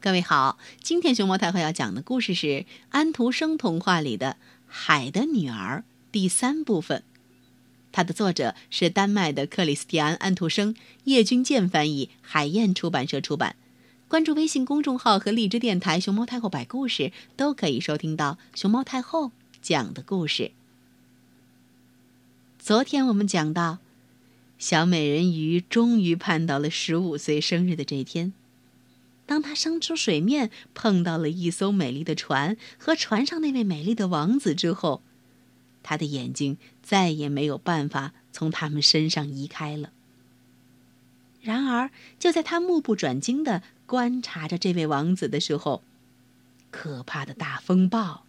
各位好，今天熊猫太后要讲的故事是安徒生童话里的《海的女儿》第三部分。它的作者是丹麦的克里斯蒂安·安徒生，叶君健翻译，海燕出版社出版。关注微信公众号和荔枝电台“熊猫太后摆故事”，都可以收听到熊猫太后讲的故事。昨天我们讲到，小美人鱼终于盼到了十五岁生日的这一天。当他升出水面，碰到了一艘美丽的船和船上那位美丽的王子之后，他的眼睛再也没有办法从他们身上移开了。然而，就在他目不转睛的观察着这位王子的时候，可怕的大风暴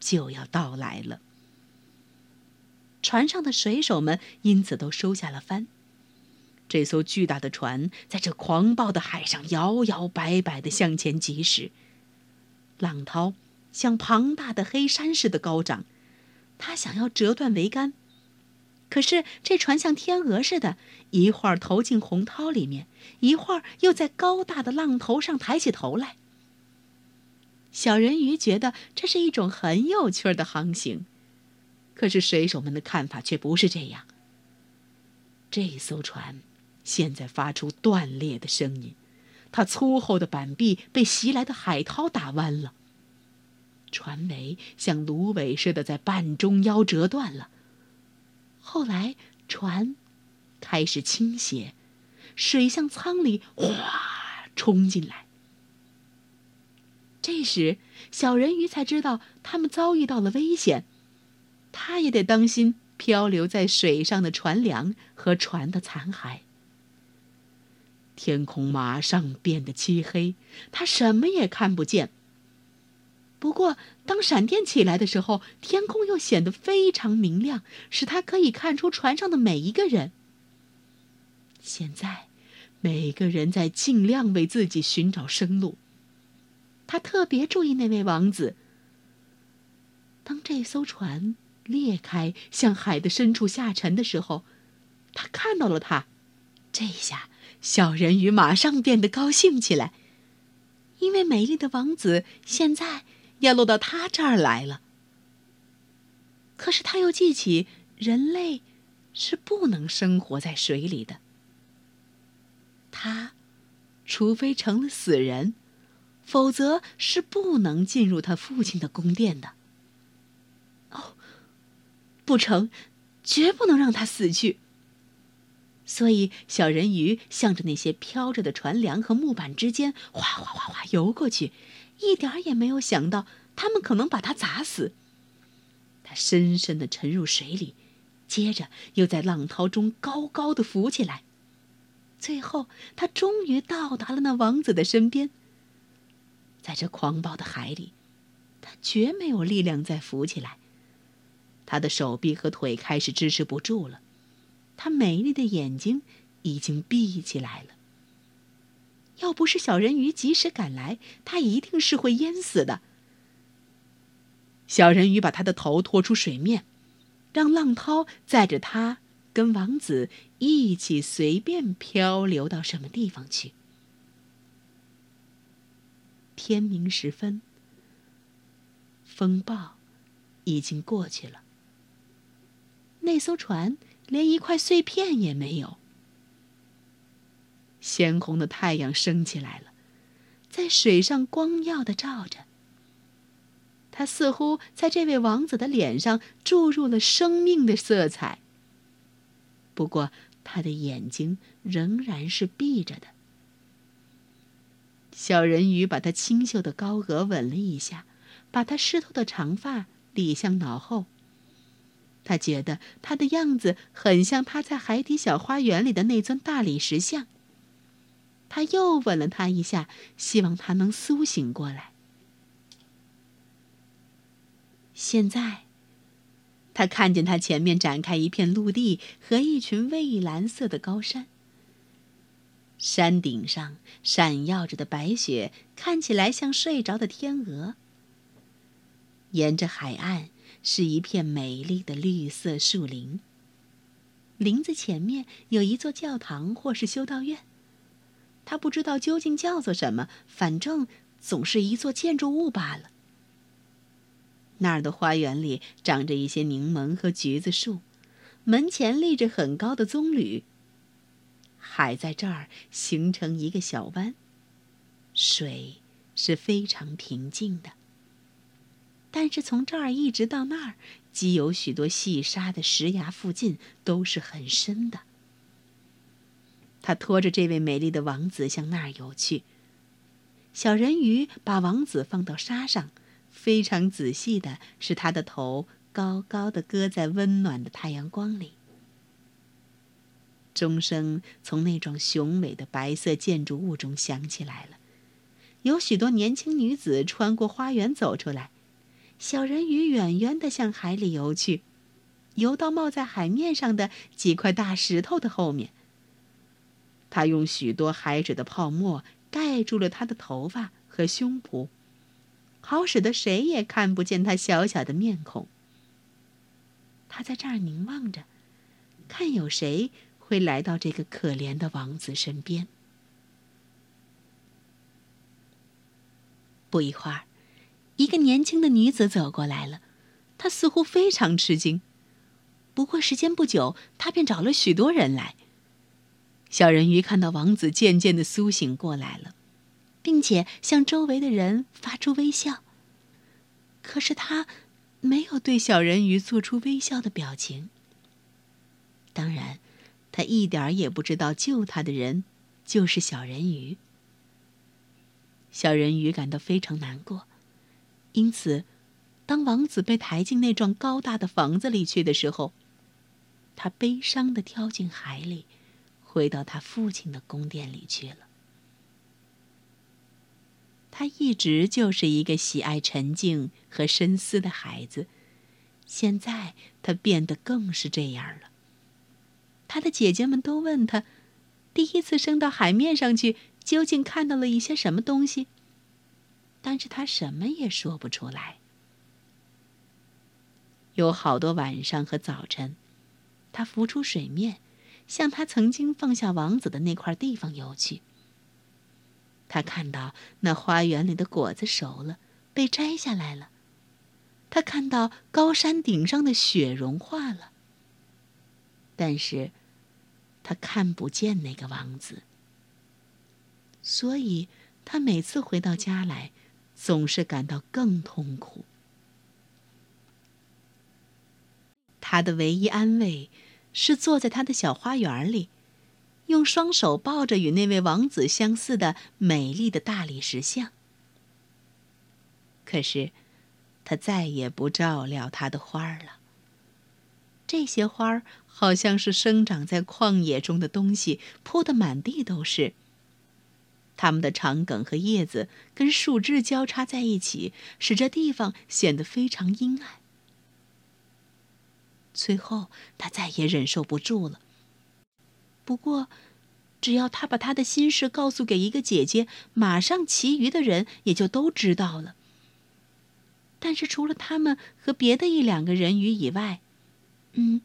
就要到来了。船上的水手们因此都收下了帆。这艘巨大的船在这狂暴的海上摇摇摆摆地向前疾驶，浪涛像庞大的黑山似的高涨，它想要折断桅杆，可是这船像天鹅似的，一会儿投进洪涛里面，一会儿又在高大的浪头上抬起头来。小人鱼觉得这是一种很有趣的航行，可是水手们的看法却不是这样。这艘船。现在发出断裂的声音，它粗厚的板壁被袭来的海涛打弯了。船尾像芦苇似的在半中腰折断了。后来船开始倾斜，水向舱里哗冲进来。这时，小人鱼才知道他们遭遇到了危险，他也得当心漂流在水上的船梁和船的残骸。天空马上变得漆黑，他什么也看不见。不过，当闪电起来的时候，天空又显得非常明亮，使他可以看出船上的每一个人。现在，每个人在尽量为自己寻找生路。他特别注意那位王子。当这艘船裂开，向海的深处下沉的时候，他看到了他。这一下。小人鱼马上变得高兴起来，因为美丽的王子现在要落到他这儿来了。可是他又记起，人类是不能生活在水里的。他，除非成了死人，否则是不能进入他父亲的宫殿的。哦，不成，绝不能让他死去。所以，小人鱼向着那些飘着的船梁和木板之间哗哗哗哗游过去，一点儿也没有想到他们可能把他砸死。他深深地沉入水里，接着又在浪涛中高高的浮起来，最后他终于到达了那王子的身边。在这狂暴的海里，他绝没有力量再浮起来，他的手臂和腿开始支持不住了。她美丽的眼睛已经闭起来了。要不是小人鱼及时赶来，她一定是会淹死的。小人鱼把他的头拖出水面，让浪涛载着他跟王子一起随便漂流到什么地方去。天明时分，风暴已经过去了。那艘船。连一块碎片也没有。鲜红的太阳升起来了，在水上光耀的照着。它似乎在这位王子的脸上注入了生命的色彩。不过，他的眼睛仍然是闭着的。小人鱼把他清秀的高额吻了一下，把他湿透的长发理向脑后。他觉得他的样子很像他在海底小花园里的那尊大理石像。他又吻了他一下，希望他能苏醒过来。现在，他看见他前面展开一片陆地和一群蔚蓝色的高山，山顶上闪耀着的白雪看起来像睡着的天鹅。沿着海岸。是一片美丽的绿色树林。林子前面有一座教堂或是修道院，它不知道究竟叫做什么，反正总是一座建筑物罢了。那儿的花园里长着一些柠檬和橘子树，门前立着很高的棕榈。海在这儿形成一个小湾，水是非常平静的。但是从这儿一直到那儿，既有许多细沙的石崖，附近都是很深的。他拖着这位美丽的王子向那儿游去。小人鱼把王子放到沙上，非常仔细的使他的头高高的搁在温暖的太阳光里。钟声从那幢雄伟的白色建筑物中响起来了，有许多年轻女子穿过花园走出来。小人鱼远远地向海里游去，游到冒在海面上的几块大石头的后面。他用许多海水的泡沫盖住了他的头发和胸脯，好使得谁也看不见他小小的面孔。他在这儿凝望着，看有谁会来到这个可怜的王子身边。不一会儿。一个年轻的女子走过来了，她似乎非常吃惊。不过时间不久，她便找了许多人来。小人鱼看到王子渐渐的苏醒过来了，并且向周围的人发出微笑。可是他没有对小人鱼做出微笑的表情。当然，他一点儿也不知道救他的人就是小人鱼。小人鱼感到非常难过。因此，当王子被抬进那幢高大的房子里去的时候，他悲伤的跳进海里，回到他父亲的宫殿里去了。他一直就是一个喜爱沉静和深思的孩子，现在他变得更是这样了。他的姐姐们都问他，第一次升到海面上去，究竟看到了一些什么东西。但是他什么也说不出来。有好多晚上和早晨，他浮出水面，向他曾经放下王子的那块地方游去。他看到那花园里的果子熟了，被摘下来了；他看到高山顶上的雪融化了。但是，他看不见那个王子，所以他每次回到家来。总是感到更痛苦。他的唯一安慰是坐在他的小花园里，用双手抱着与那位王子相似的美丽的大理石像。可是，他再也不照料他的花儿了。这些花儿好像是生长在旷野中的东西，铺得满地都是。它们的长梗和叶子跟树枝交叉在一起，使这地方显得非常阴暗。最后，他再也忍受不住了。不过，只要他把他的心事告诉给一个姐姐，马上其余的人也就都知道了。但是，除了他们和别的一两个人鱼以外，嗯，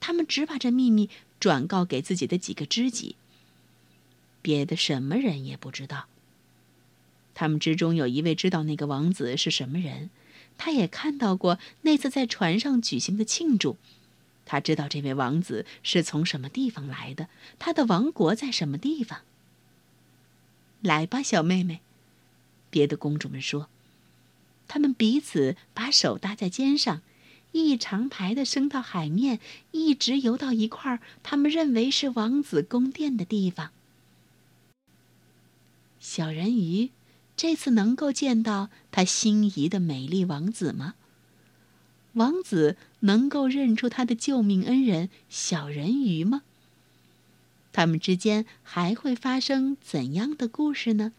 他们只把这秘密转告给自己的几个知己。别的什么人也不知道。他们之中有一位知道那个王子是什么人，他也看到过那次在船上举行的庆祝。他知道这位王子是从什么地方来的，他的王国在什么地方。来吧，小妹妹，别的公主们说。他们彼此把手搭在肩上，一长排的升到海面，一直游到一块儿他们认为是王子宫殿的地方。小人鱼，这次能够见到他心仪的美丽王子吗？王子能够认出他的救命恩人小人鱼吗？他们之间还会发生怎样的故事呢？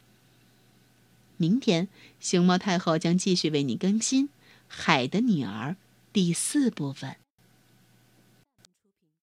明天，熊猫太后将继续为你更新《海的女儿》第四部分。